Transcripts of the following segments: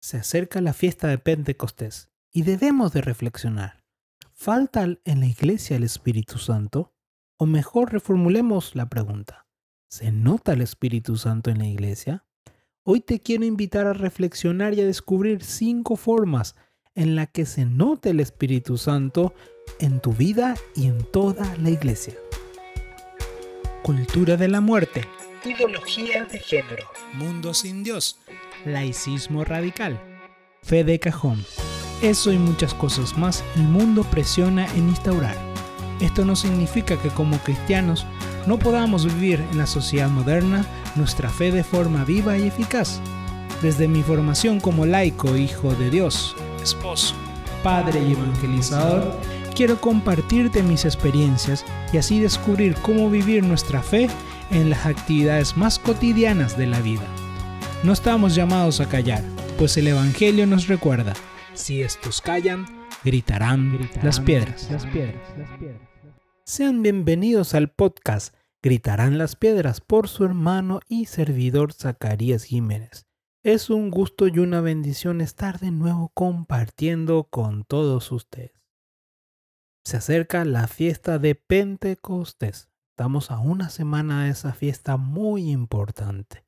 Se acerca la fiesta de Pentecostés y debemos de reflexionar. ¿Falta en la iglesia el Espíritu Santo? O mejor reformulemos la pregunta. ¿Se nota el Espíritu Santo en la iglesia? Hoy te quiero invitar a reflexionar y a descubrir cinco formas en las que se nota el Espíritu Santo en tu vida y en toda la iglesia. Cultura de la muerte. Ideología de género. Mundo sin Dios. Laicismo radical. Fe de cajón. Eso y muchas cosas más el mundo presiona en instaurar. Esto no significa que como cristianos no podamos vivir en la sociedad moderna nuestra fe de forma viva y eficaz. Desde mi formación como laico, hijo de Dios, esposo, padre y evangelizador, quiero compartirte mis experiencias y así descubrir cómo vivir nuestra fe en las actividades más cotidianas de la vida. No estamos llamados a callar, pues el Evangelio nos recuerda, si estos callan, gritarán, las, piedras. las piedras. Sean bienvenidos al podcast Gritarán las piedras por su hermano y servidor Zacarías Jiménez. Es un gusto y una bendición estar de nuevo compartiendo con todos ustedes. Se acerca la fiesta de Pentecostés. Estamos a una semana de esa fiesta muy importante.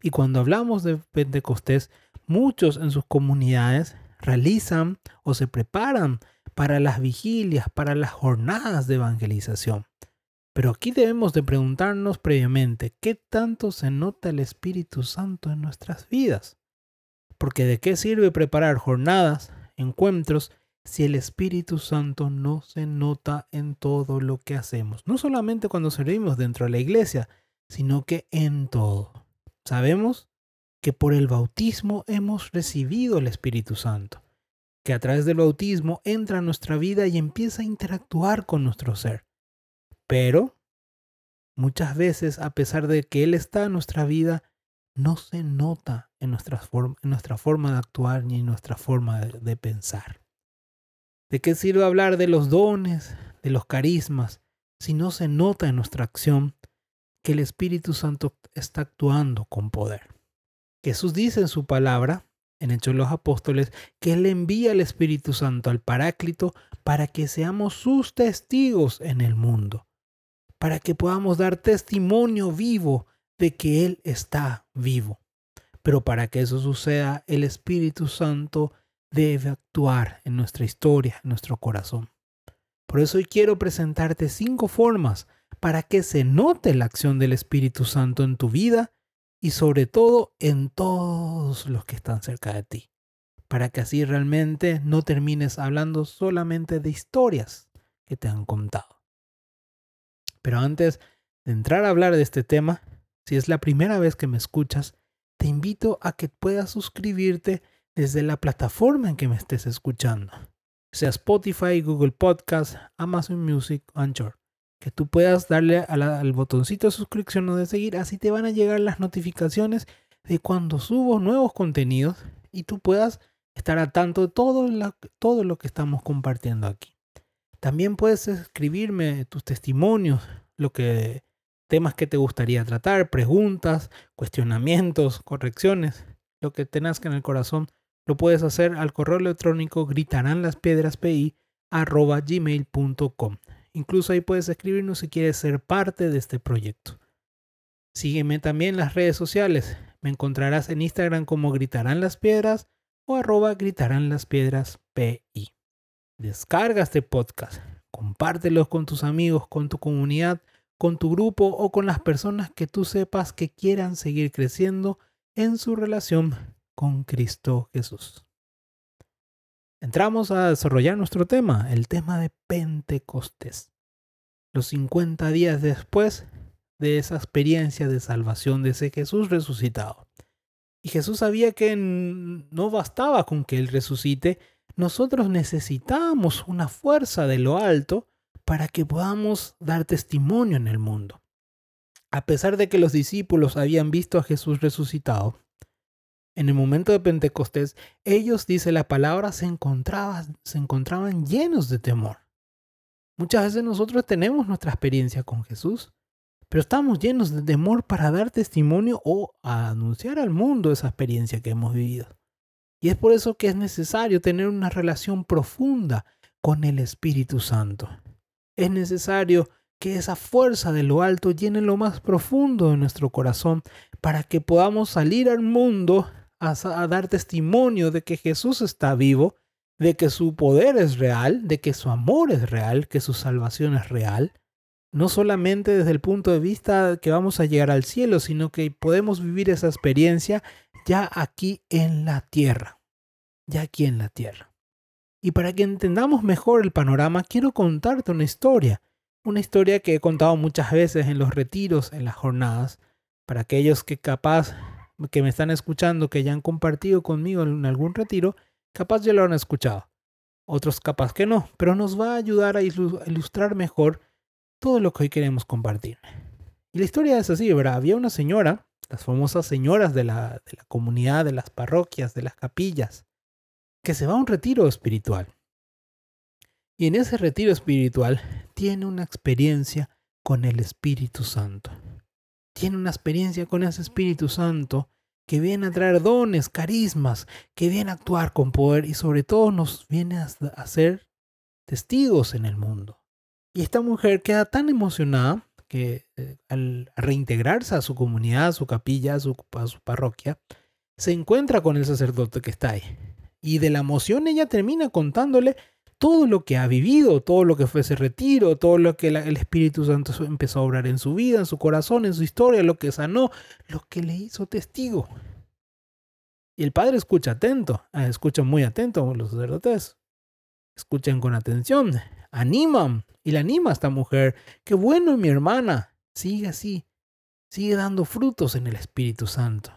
Y cuando hablamos de Pentecostés, muchos en sus comunidades realizan o se preparan para las vigilias, para las jornadas de evangelización. Pero aquí debemos de preguntarnos previamente, ¿qué tanto se nota el Espíritu Santo en nuestras vidas? Porque de qué sirve preparar jornadas, encuentros, si el Espíritu Santo no se nota en todo lo que hacemos. No solamente cuando servimos dentro de la iglesia, sino que en todo. Sabemos que por el bautismo hemos recibido el Espíritu Santo, que a través del bautismo entra a nuestra vida y empieza a interactuar con nuestro ser. Pero muchas veces, a pesar de que Él está en nuestra vida, no se nota en nuestra, forma de actuar ni en nuestra forma de pensar. ¿De qué sirve hablar de los dones, de los carismas, si no se nota en nuestra acción que el Espíritu Santo está actuando con poder? Jesús dice en su palabra, en Hechos de los Apóstoles, que Él envía al Espíritu Santo al Paráclito para que seamos sus testigos en el mundo para que podamos dar testimonio vivo de que Él está vivo. Pero para que eso suceda, el Espíritu Santo debe actuar en nuestra historia, en nuestro corazón. Por eso hoy quiero presentarte cinco formas para que se note la acción del Espíritu Santo en tu vida y sobre todo en todos los que están cerca de ti, para que así realmente no termines hablando solamente de historias que te han contado. Pero antes de entrar a hablar de este tema, si es la primera vez que me escuchas, te invito a que puedas suscribirte desde la plataforma en que me estés escuchando, sea Spotify, Google Podcast, Amazon Music, Anchor. Que tú puedas darle al botoncito de suscripción o de seguir, así te van a llegar las notificaciones de cuando subo nuevos contenidos y tú puedas estar a tanto de todo, lo que estamos compartiendo aquí. También puedes escribirme tus testimonios, lo que temas que te gustaría tratar, preguntas, cuestionamientos, correcciones, lo que te nazca en el corazón, lo puedes hacer al correo electrónico gmail.com Incluso ahí puedes escribirnos si quieres ser parte de este proyecto. Sígueme también en las redes sociales. Me encontrarás en Instagram como Gritarán las Piedras o arroba Gritarán las Piedras PI. Descarga este podcast, compártelo con tus amigos, con tu comunidad, con tu grupo o con las personas que tú sepas que quieran seguir creciendo en su relación con Cristo Jesús. Entramos a desarrollar nuestro tema, el tema de Pentecostés. Los 50 días después de esa experiencia de salvación de ese Jesús resucitado. Y Jesús sabía que no bastaba con que Él resucite, nosotros necesitamos una fuerza de lo alto para que podamos dar testimonio en el mundo. A pesar de que los discípulos habían visto a Jesús resucitado, en el momento de Pentecostés, ellos, dice la palabra, se encontraban, llenos de temor. Muchas veces nosotros tenemos nuestra experiencia con Jesús, pero estamos llenos de temor para dar testimonio o anunciar al mundo esa experiencia que hemos vivido. Y es por eso que es necesario tener una relación profunda con el Espíritu Santo. Es necesario que esa fuerza de lo alto llene lo más profundo de nuestro corazón para que podamos salir al mundo a, dar testimonio de que Jesús está vivo, de que su poder es real, de que su amor es real, que su salvación es real. No solamente desde el punto de vista que vamos a llegar al cielo, sino que podemos vivir esa experiencia ya aquí en la tierra. Ya aquí en la tierra. Y para que entendamos mejor el panorama, quiero contarte una historia. Una historia que he contado muchas veces en los retiros, en las jornadas, para aquellos que capaz que me están escuchando, que ya han compartido conmigo en algún retiro, capaz ya lo han escuchado. Otros capaz que no, pero nos va a ayudar a ilustrar mejor todo lo que hoy queremos compartir. Y la historia es así, ¿verdad? Había una señora, las famosas señoras de la, de la comunidad, de las parroquias, de las capillas, que se va a un retiro espiritual. Y en ese retiro espiritual tiene una experiencia con el Espíritu Santo tiene una experiencia con ese Espíritu Santo que viene a traer dones, carismas, que viene a actuar con poder y sobre todo nos viene a ser testigos en el mundo. Y esta mujer queda tan emocionada que eh, al reintegrarse a su comunidad, a su capilla, a su, a su parroquia, se encuentra con el sacerdote que está ahí. Y de la emoción ella termina contándole todo lo que ha vivido, todo lo que fue ese retiro, todo lo que el Espíritu Santo empezó a obrar en su vida, en su corazón, en su historia, lo que sanó, lo que le hizo testigo. Y el padre escucha atento, ah, escucha muy atento los sacerdotes. Escuchan con atención, animan y le anima a esta mujer. Qué bueno, mi hermana, sigue así, sigue dando frutos en el Espíritu Santo.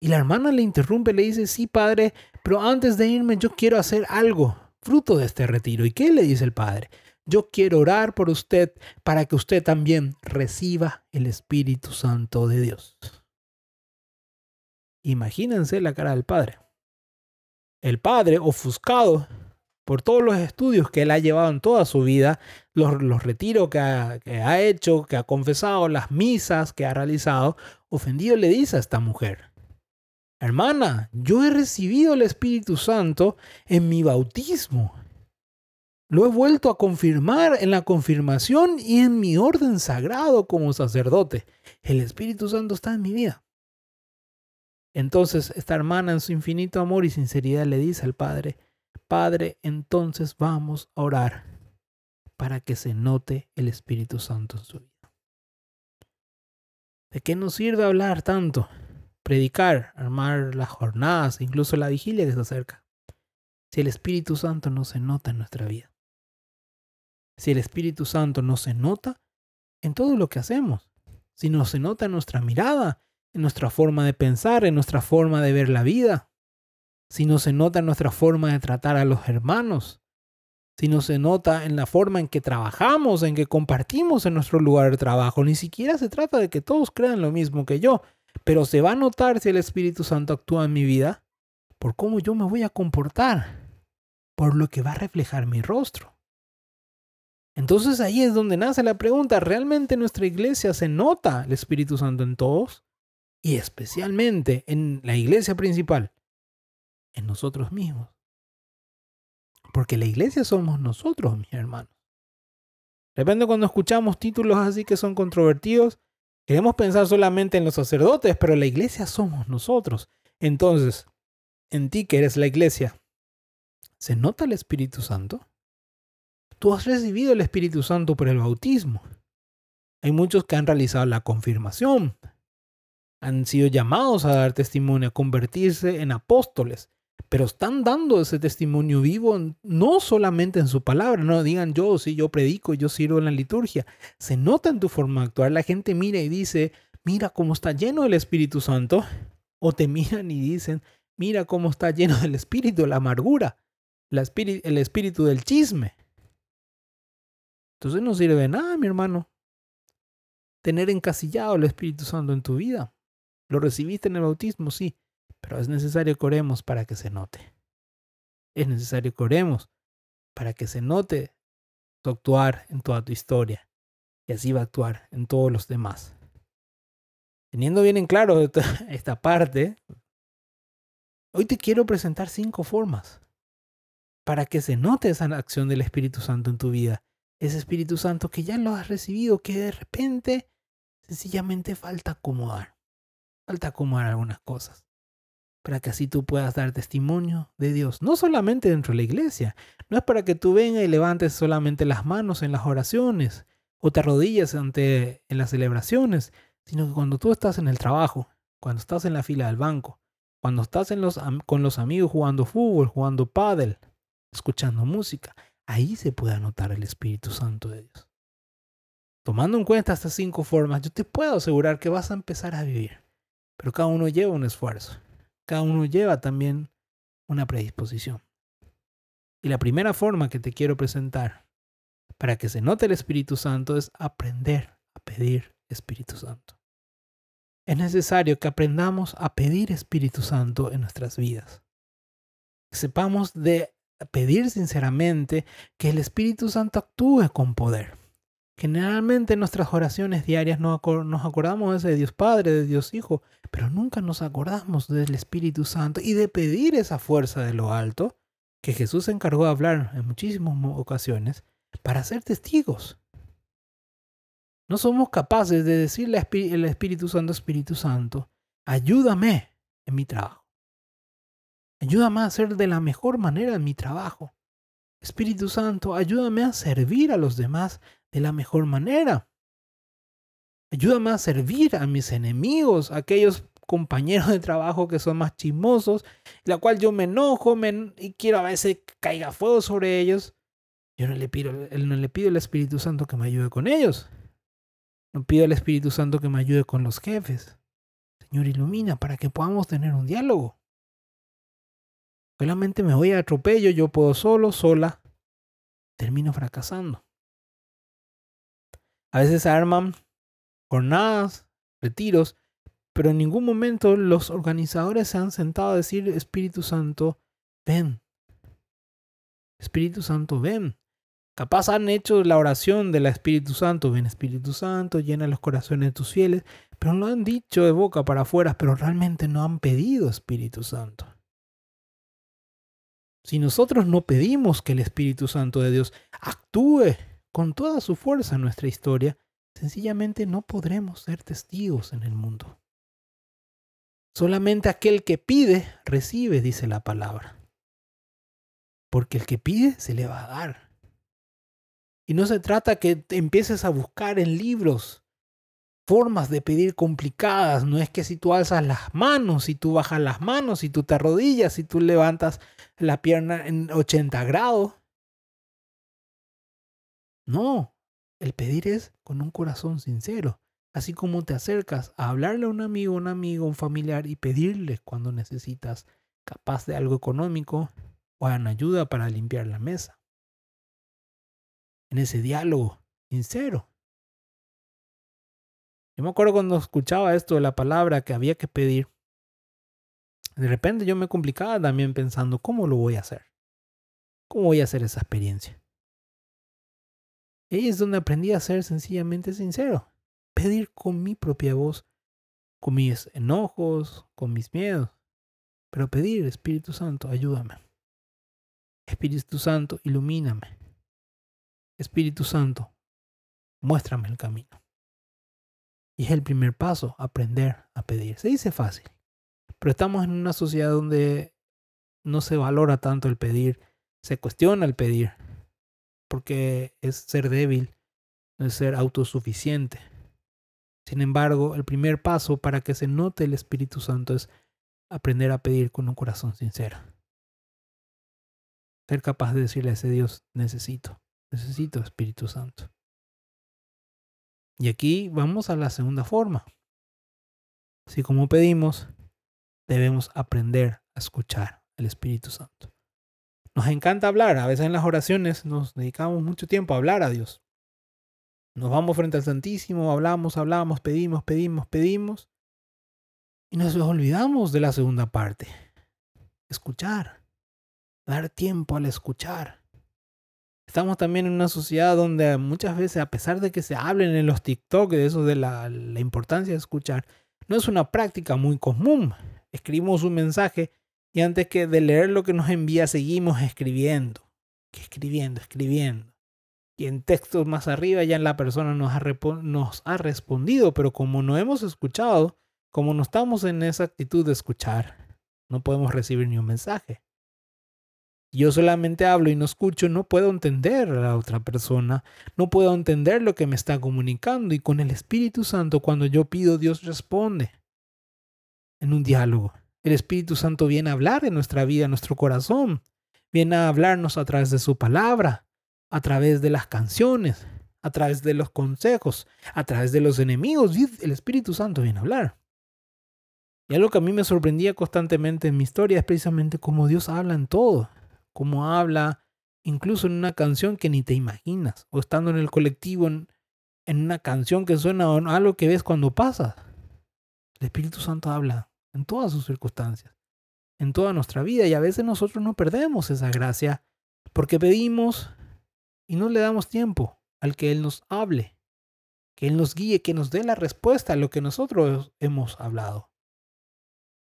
Y la hermana le interrumpe, le dice, sí, padre, pero antes de irme yo quiero hacer algo fruto de este retiro. ¿Y qué le dice el Padre? Yo quiero orar por usted para que usted también reciba el Espíritu Santo de Dios. Imagínense la cara del Padre. El Padre, ofuscado por todos los estudios que él ha llevado en toda su vida, los, los retiros que ha, que ha hecho, que ha confesado, las misas que ha realizado, ofendido le dice a esta mujer, Hermana, yo he recibido el Espíritu Santo en mi bautismo. Lo he vuelto a confirmar en la confirmación y en mi orden sagrado como sacerdote. El Espíritu Santo está en mi vida. Entonces esta hermana en su infinito amor y sinceridad le dice al Padre, Padre, entonces vamos a orar para que se note el Espíritu Santo en su vida. ¿De qué nos sirve hablar tanto? Predicar, armar las jornadas, incluso la vigilia que se acerca. Si el Espíritu Santo no se nota en nuestra vida. Si el Espíritu Santo no se nota en todo lo que hacemos. Si no se nota en nuestra mirada, en nuestra forma de pensar, en nuestra forma de ver la vida. Si no se nota en nuestra forma de tratar a los hermanos. Si no se nota en la forma en que trabajamos, en que compartimos en nuestro lugar de trabajo. Ni siquiera se trata de que todos crean lo mismo que yo, pero se va a notar si el Espíritu Santo actúa en mi vida por cómo yo me voy a comportar, por lo que va a reflejar mi rostro. Entonces ahí es donde nace la pregunta, ¿realmente en nuestra iglesia se nota el Espíritu Santo en todos? Y especialmente en la iglesia principal, en nosotros mismos. Porque la iglesia somos nosotros, mis hermanos. De repente cuando escuchamos títulos así que son controvertidos, Queremos pensar solamente en los sacerdotes, pero la iglesia somos nosotros. Entonces, en ti que eres la iglesia, ¿se nota el Espíritu Santo? Tú has recibido el Espíritu Santo por el bautismo. Hay muchos que han realizado la confirmación. Han sido llamados a dar testimonio, a convertirse en apóstoles pero están dando ese testimonio vivo no solamente en su palabra, no digan yo, sí, yo predico, yo sirvo en la liturgia. Se nota en tu forma de actuar. La gente mira y dice, mira cómo está lleno del Espíritu Santo. O te miran y dicen, mira cómo está lleno del Espíritu, la amargura, el espíritu del chisme. Entonces no sirve de nada, mi hermano, tener encasillado el Espíritu Santo en tu vida. Lo recibiste en el bautismo, sí, pero es necesario que oremos para que se note. Es necesario que oremos para que se note tu actuar en toda tu historia. Y así va a actuar en todos los demás. Teniendo bien en claro esta parte, Hoy te quiero presentar cinco formas para que se note esa acción del Espíritu Santo en tu vida. Ese Espíritu Santo que ya lo has recibido, que de repente sencillamente falta acomodar. Falta acomodar algunas cosas. Para que así tú puedas dar testimonio de Dios. No solamente dentro de la iglesia. No es para que tú vengas y levantes solamente las manos en las oraciones o te arrodilles ante en las celebraciones, sino que cuando tú estás en el trabajo, cuando estás en la fila del banco, cuando estás en los, con los amigos jugando fútbol, jugando pádel, escuchando música, ahí se puede anotar el Espíritu Santo de Dios. Tomando en cuenta estas cinco formas, yo te puedo asegurar que vas a empezar a vivir. Pero cada uno lleva un esfuerzo. Cada uno lleva también una predisposición. Y la primera forma que te quiero presentar para que se note el Espíritu Santo es aprender a pedir Espíritu Santo. Es necesario que aprendamos a pedir Espíritu Santo en nuestras vidas. Sepamos de pedir sinceramente que el Espíritu Santo actúe con poder. Generalmente en nuestras oraciones diarias nos acordamos de Dios Padre, de Dios Hijo, pero nunca nos acordamos del Espíritu Santo y de pedir esa fuerza de lo alto que Jesús se encargó de hablar en muchísimas ocasiones para ser testigos. No somos capaces de decirle al Espíritu Santo, Espíritu Santo, ayúdame en mi trabajo. Ayúdame a hacer de la mejor manera mi trabajo. Espíritu Santo, ayúdame a servir a los demás de la mejor manera. Ayúdame a servir a mis enemigos, a aquellos compañeros de trabajo que son más chismosos, la cual yo me enojo y quiero a veces que caiga fuego sobre ellos. Yo no le, pido, no le pido al Espíritu Santo que me ayude con ellos. No pido al Espíritu Santo que me ayude con los jefes. Señor, ilumina para que podamos tener un diálogo. Solamente me voy a atropello, yo puedo solo, sola. Termino fracasando. A veces arman jornadas, retiros, pero en ningún momento los organizadores se han sentado a decir, Espíritu Santo, ven. Espíritu Santo, ven. Capaz han hecho la oración del Espíritu Santo, ven Espíritu Santo, llena los corazones de tus fieles, pero lo han dicho de boca para afuera, pero realmente no han pedido Espíritu Santo. Si nosotros no pedimos que el Espíritu Santo de Dios actúe con toda su fuerza nuestra historia, sencillamente no podremos ser testigos en el mundo. Solamente aquel que pide, recibe, dice la palabra. Porque el que pide, se le va a dar. Y no se trata que empieces a buscar en libros formas de pedir complicadas. No es que si tú alzas las manos, si tú bajas las manos, si tú te arrodillas, si tú levantas la pierna en 80 grados. No, el pedir es con un corazón sincero. Así como te acercas a hablarle a un amigo, un amigo, un familiar y pedirle cuando necesitas capaz de algo económico o en ayuda para limpiar la mesa en ese diálogo sincero. Yo me acuerdo cuando escuchaba esto de la palabra que había que pedir, de repente yo me complicaba también pensando, ¿cómo lo voy a hacer? ¿Cómo voy a hacer esa experiencia? Ahí es donde aprendí a ser sencillamente sincero, pedir con mi propia voz, con mis enojos, con mis miedos, pero pedir, Espíritu Santo, ayúdame. Espíritu Santo, ilumíname. Espíritu Santo, muéstrame el camino. Y es el primer paso, aprender a pedir. Se dice fácil, pero estamos en una sociedad donde no se valora tanto el pedir, se cuestiona el pedir, porque es ser débil, es ser autosuficiente. Sin embargo, el primer paso para que se note el Espíritu Santo es aprender a pedir con un corazón sincero. Ser capaz de decirle a ese Dios, necesito. Necesito Espíritu Santo. Y aquí vamos a la segunda forma. Así como pedimos, debemos aprender a escuchar al Espíritu Santo. Nos encanta hablar, a veces en las oraciones nos dedicamos mucho tiempo a hablar a Dios. Nos vamos frente al Santísimo, hablamos, hablamos, pedimos, pedimos, pedimos. Y nos olvidamos de la segunda parte. Escuchar. Dar tiempo al escuchar. Estamos también en una sociedad donde muchas veces, a pesar de que se hablen en los TikTok de eso de la, importancia de escuchar, no es una práctica muy común. Escribimos un mensaje Y antes que de leer lo que nos envía, seguimos escribiendo, escribiendo, escribiendo. Y en textos más arriba ya la persona nos ha, nos ha respondido, pero como no hemos escuchado, como no estamos en esa actitud de escuchar, no podemos recibir ni un mensaje. Yo solamente hablo y no escucho, no puedo entender a la otra persona, no puedo entender lo que me está comunicando y con el Espíritu Santo cuando yo pido Dios responde en un diálogo. El Espíritu Santo viene a hablar en nuestra vida, en nuestro corazón, viene a hablarnos a través de su palabra, a través de las canciones, a través de los consejos, a través de los enemigos. El Espíritu Santo viene a hablar. Y algo que a mí me sorprendía constantemente en mi historia es precisamente cómo Dios habla en todo, cómo habla incluso en una canción que ni te imaginas, o estando en el colectivo en, una canción que suena a algo que ves cuando pasas. El Espíritu Santo habla en todas sus circunstancias, en toda nuestra vida, y a veces nosotros no perdemos esa gracia porque pedimos y no le damos tiempo al que Él nos hable, que Él nos guíe, que nos dé la respuesta a lo que nosotros hemos hablado.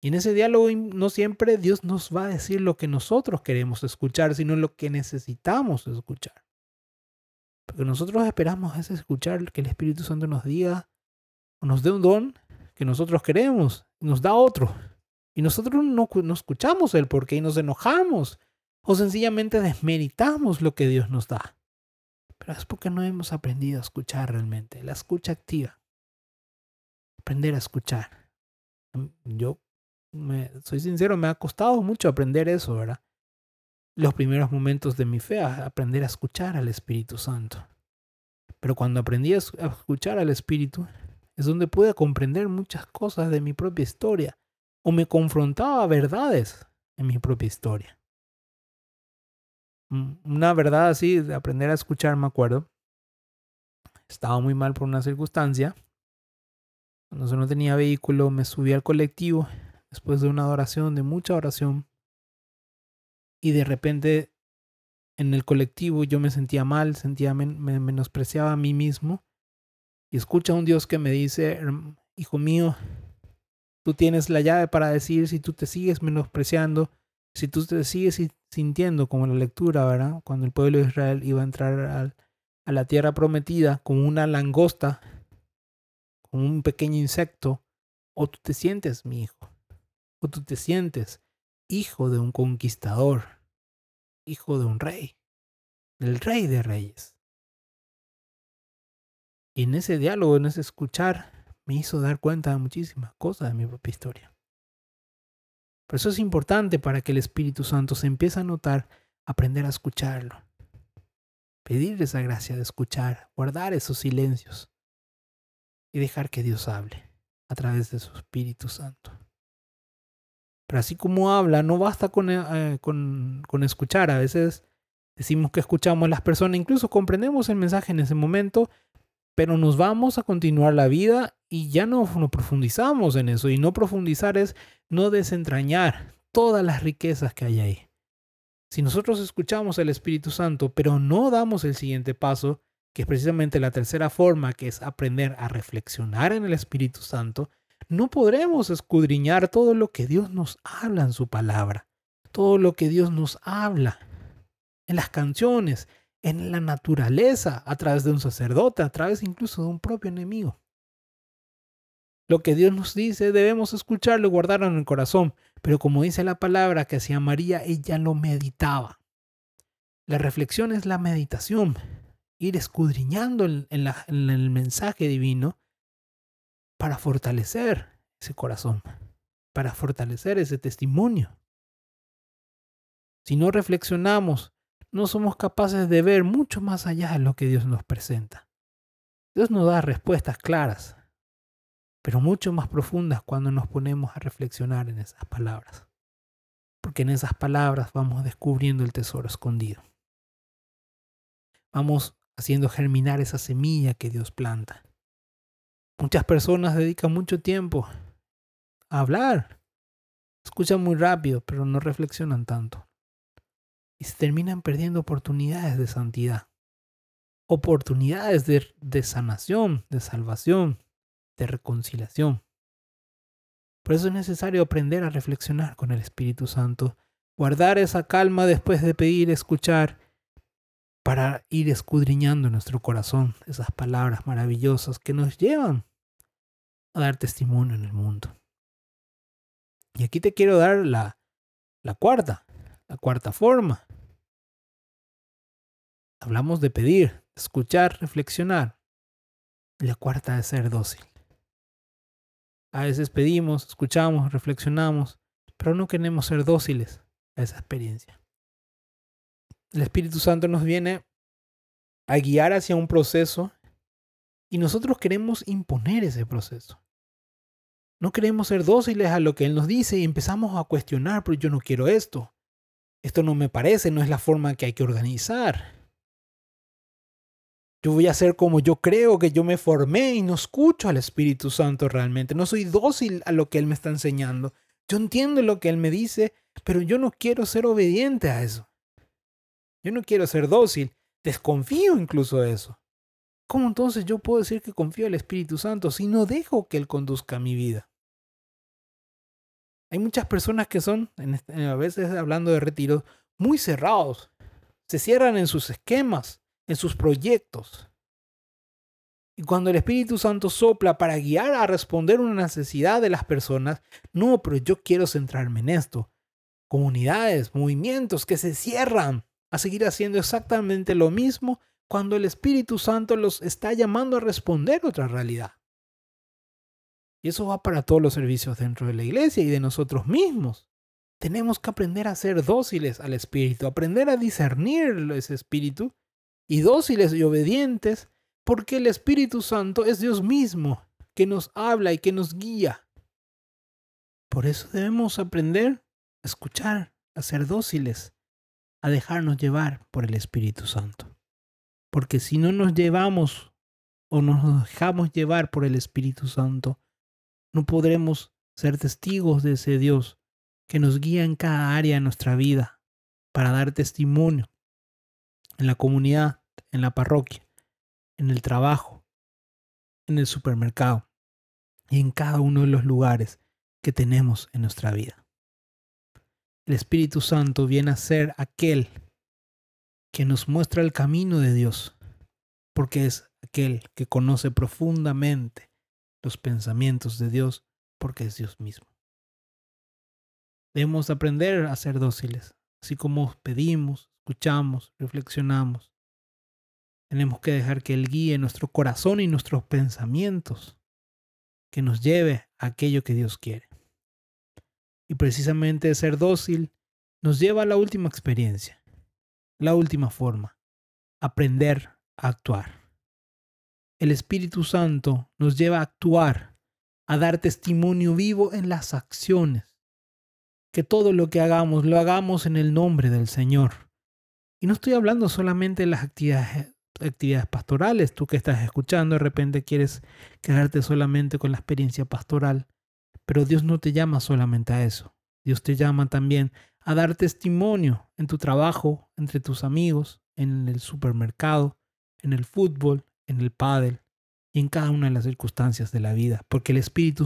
Y en ese diálogo no siempre Dios nos va a decir lo que nosotros queremos escuchar, sino lo que necesitamos escuchar. Porque nosotros esperamos es escuchar que el Espíritu Santo nos diga o nos dé un don que nosotros queremos, nos da otro. Y nosotros no, no escuchamos el porqué y nos enojamos o sencillamente desmeritamos lo que Dios nos da. Pero es porque no hemos aprendido a escuchar realmente, la escucha activa. Aprender a escuchar. Yo soy sincero, me ha costado mucho aprender eso, ¿verdad? Los primeros momentos de mi fe, aprender a escuchar al Espíritu Santo. Pero cuando aprendí a escuchar al Espíritu, es donde pude comprender muchas cosas de mi propia historia, o me confrontaba verdades en mi propia historia. Mm, una verdad así, de aprender a escuchar, me acuerdo. Estaba muy mal por una circunstancia. Cuando no tenía vehículo, me subí al colectivo después de una oración, de mucha oración, y de repente en el colectivo yo me sentía mal, sentía me menospreciaba a mí mismo, y escucha a un Dios que me dice, hijo mío, tú tienes la llave para decir si tú te sigues menospreciando, si tú te sigues sintiendo como la lectura, ¿verdad? Cuando el pueblo de Israel iba a entrar a la tierra prometida como una langosta, como un pequeño insecto, o tú te sientes mi hijo o tú te sientes hijo de un conquistador, hijo de un rey, del rey de reyes. Y en ese diálogo, en ese escuchar, me hizo dar cuenta de muchísimas cosas de mi propia historia. Por eso es importante para que el Espíritu Santo se empiece a notar, aprender a escucharlo, pedir esa gracia de escuchar, guardar esos silencios y dejar que Dios hable a través de su Espíritu Santo. Pero así como habla, no basta con, eh, con, con escuchar. A veces decimos que escuchamos a las personas, incluso comprendemos el mensaje en ese momento, pero nos vamos a continuar la vida y ya no, profundizamos en eso. Y no profundizar es no desentrañar todas las riquezas que hay ahí. Si nosotros escuchamos el Espíritu Santo, pero no damos el siguiente paso, que es precisamente la tercera forma, que es aprender a reflexionar en el Espíritu Santo, no podremos escudriñar todo lo que Dios nos habla en su palabra, todo lo que Dios nos habla en las canciones, en la naturaleza, a través de un sacerdote, a través incluso de un propio enemigo. Lo que Dios nos dice debemos escucharlo y guardarlo en el corazón, pero como dice la palabra que hacía María, ella lo meditaba. La reflexión es la meditación, ir escudriñando en, el mensaje divino para fortalecer ese corazón, para fortalecer ese testimonio. Si no reflexionamos, no somos capaces de ver mucho más allá de lo que Dios nos presenta. Dios nos da respuestas claras, pero mucho más profundas cuando nos ponemos a reflexionar en esas palabras. Porque en esas palabras vamos descubriendo el tesoro escondido. Vamos haciendo germinar esa semilla que Dios planta. Muchas personas dedican mucho tiempo a hablar. Escuchan muy rápido, pero no reflexionan tanto. Terminan perdiendo oportunidades de santidad. Oportunidades de, sanación, de salvación, de reconciliación. Por eso es necesario aprender a reflexionar con el Espíritu Santo, guardar esa calma después de pedir, escuchar, para ir escudriñando nuestro corazón esas palabras maravillosas que nos llevan a dar testimonio en el mundo. Y aquí te quiero dar la cuarta, la cuarta forma. Hablamos de pedir, escuchar, reflexionar. La cuarta es ser dócil. A veces pedimos, escuchamos, reflexionamos, pero no queremos ser dóciles a esa experiencia. El Espíritu Santo nos viene a guiar hacia un proceso y nosotros queremos imponer ese proceso. No queremos ser dóciles a lo que Él nos dice y empezamos a cuestionar, pero yo no quiero esto. Esto no me parece, no es la forma que hay que organizar. Yo voy a hacer como yo creo que yo me formé y no escucho al Espíritu Santo realmente. No soy dócil a lo que Él me está enseñando. Yo entiendo lo que Él me dice, pero yo no quiero ser obediente a eso. Yo no quiero ser dócil. Desconfío incluso de eso. ¿Cómo entonces yo puedo decir que confío al Espíritu Santo si no dejo que Él conduzca mi vida? Hay muchas personas que son, a veces hablando de retiros, muy cerrados. Se cierran en sus esquemas en sus proyectos. Y cuando el Espíritu Santo sopla para guiar a responder una necesidad de las personas, no, pero yo quiero centrarme en esto. Comunidades, movimientos que se cierran a seguir haciendo exactamente lo mismo cuando el Espíritu Santo los está llamando a responder otra realidad. Y eso va para todos los servicios dentro de la iglesia y de nosotros mismos. Tenemos que aprender a ser dóciles al Espíritu, aprender a discernir ese Espíritu y dóciles y obedientes, porque el Espíritu Santo es Dios mismo, que nos habla y que nos guía. Por eso debemos aprender a escuchar, a ser dóciles, a dejarnos llevar por el Espíritu Santo. Porque si no nos llevamos o nos dejamos llevar por el Espíritu Santo, no podremos ser testigos de ese Dios que nos guía en cada área de nuestra vida para dar testimonio en la comunidad, en la parroquia, en el trabajo, en el supermercado y en cada uno de los lugares que tenemos en nuestra vida. El Espíritu Santo viene a ser aquel que nos muestra el camino de Dios, porque es aquel que conoce profundamente los pensamientos de Dios, porque es Dios mismo. Debemos aprender a ser dóciles, así como pedimos, escuchamos, reflexionamos. Tenemos que dejar que Él guíe nuestro corazón y nuestros pensamientos, que nos lleve a aquello que Dios quiere. Y precisamente ser dócil nos lleva a la última experiencia, la última forma, aprender a actuar. El Espíritu Santo nos lleva a actuar, a dar testimonio vivo en las acciones. Que todo lo que hagamos lo hagamos en el nombre del Señor y no estoy hablando solamente de las actividades, actividades pastorales. Tú que estás escuchando, de repente quieres quedarte solamente con la experiencia pastoral. Pero Dios no te llama solamente a eso. Dios te llama también a dar testimonio en tu trabajo, entre tus amigos, en el supermercado, en el fútbol, en el pádel y en cada una de las circunstancias de la vida, porque el Espíritu,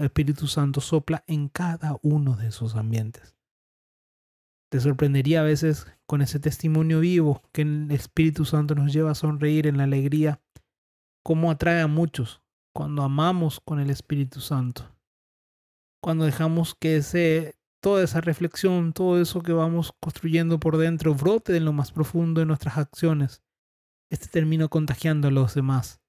Espíritu Santo sopla en cada uno de esos ambientes. Te sorprendería a veces con ese testimonio vivo que el Espíritu Santo nos lleva a sonreír en la alegría, cómo atrae a muchos cuando amamos con el Espíritu Santo. Cuando dejamos que toda esa reflexión, todo eso que vamos construyendo por dentro brote en lo más profundo de nuestras acciones, este termina contagiando a los demás.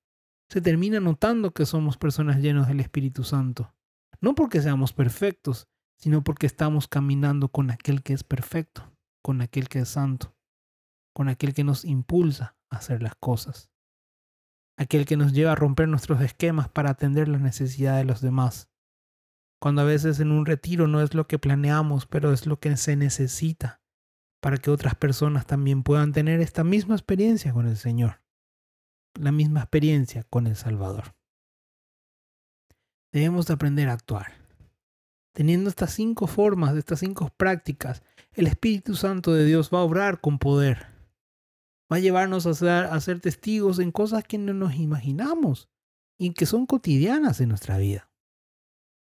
Se termina notando que somos personas llenas del Espíritu Santo. No porque seamos perfectos, sino porque estamos caminando con aquel que es perfecto, con aquel que es santo, con aquel que nos impulsa a hacer las cosas, aquel que nos lleva a romper nuestros esquemas para atender las necesidades de los demás. Cuando a veces en un retiro no es lo que planeamos, pero es lo que se necesita para que otras personas también puedan tener esta misma experiencia con el Señor, la misma experiencia con el Salvador. Debemos de aprender a actuar Teniendo estas cinco formas, estas cinco prácticas, el Espíritu Santo de Dios va a obrar con poder. Va a llevarnos a ser, testigos en cosas que no nos imaginamos y que son cotidianas en nuestra vida.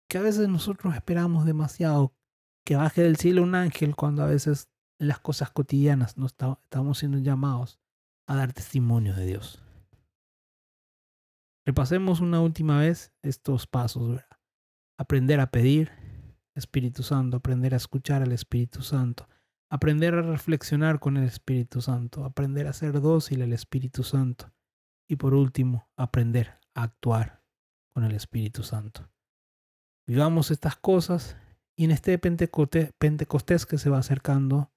que a veces nosotros esperamos demasiado que baje del cielo un ángel cuando a veces en las cosas cotidianas no estamos siendo llamados a dar testimonio de Dios. Repasemos una última vez estos pasos. Aprender a pedir, Espíritu Santo, aprender a escuchar al Espíritu Santo, aprender a reflexionar con el Espíritu Santo, aprender a ser dócil al Espíritu Santo y por último, aprender a actuar con el Espíritu Santo. Vivamos estas cosas y en este Pentecostés que se va acercando,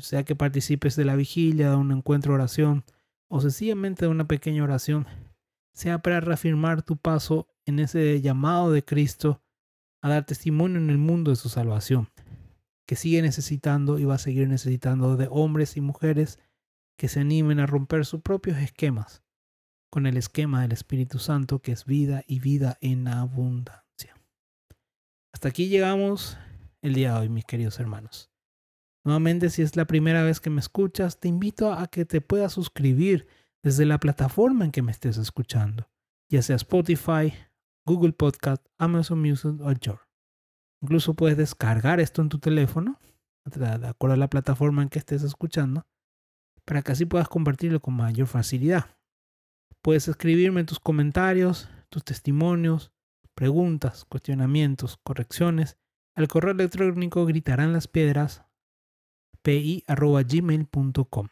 sea que participes de la vigilia, de un encuentro de oración o sencillamente de una pequeña oración, sea para reafirmar tu paso en ese llamado de Cristo a dar testimonio en el mundo de su salvación, que sigue necesitando y va a seguir necesitando de hombres y mujeres que se animen a romper sus propios esquemas con el esquema del Espíritu Santo que es vida y vida en abundancia. Hasta aquí llegamos el día de hoy, mis queridos hermanos. Nuevamente, si es la primera vez que me escuchas, te invito a que te puedas suscribir desde la plataforma en que me estés escuchando, ya sea Spotify, Google Podcast, Amazon Music o Anchor. Incluso puedes descargar esto en tu teléfono, de acuerdo a la plataforma en que estés escuchando, para que así puedas compartirlo con mayor facilidad. Puedes escribirme tus comentarios, tus testimonios, preguntas, cuestionamientos, correcciones al correo electrónico gritarán las piedras pi.gmail.com.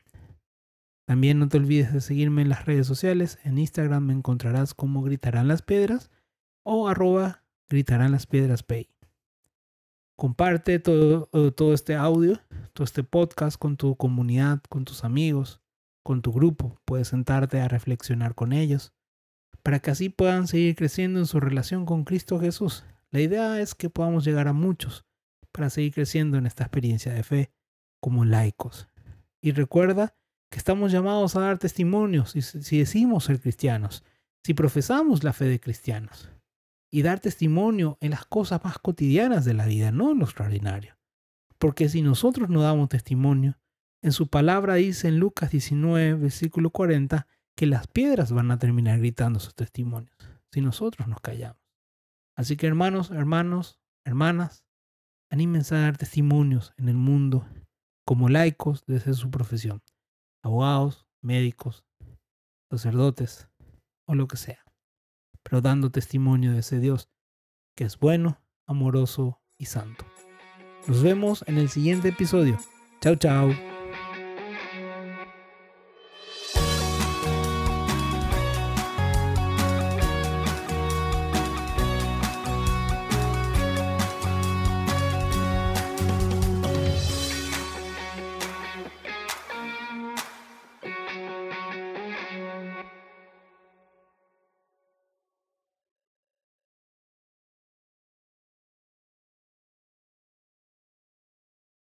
También no te olvides de seguirme en las redes sociales. En Instagram me encontrarás como Gritarán las Piedras o arroba Gritarán las Piedras PI. Comparte todo, todo este audio, todo este podcast con tu comunidad, con tus amigos, con tu grupo. Puedes sentarte a reflexionar con ellos para que así puedan seguir creciendo en su relación con Cristo Jesús. La idea es que podamos llegar a muchos para seguir creciendo en esta experiencia de fe como laicos. Y recuerda que estamos llamados a dar testimonios si decimos ser cristianos, si profesamos la fe de cristianos, y dar testimonio en las cosas más cotidianas de la vida, no en lo extraordinario. Porque si nosotros no damos testimonio, en su palabra dice en Lucas 19, versículo 40, que las piedras van a terminar gritando sus testimonios, si nosotros nos callamos. Así que hermanos, hermanos, hermanas, anímense a dar testimonios en el mundo como laicos desde su profesión abogados, médicos, sacerdotes o lo que sea, pero dando testimonio de ese Dios que es bueno, amoroso y santo. Nos vemos en el siguiente episodio. Chao, chao.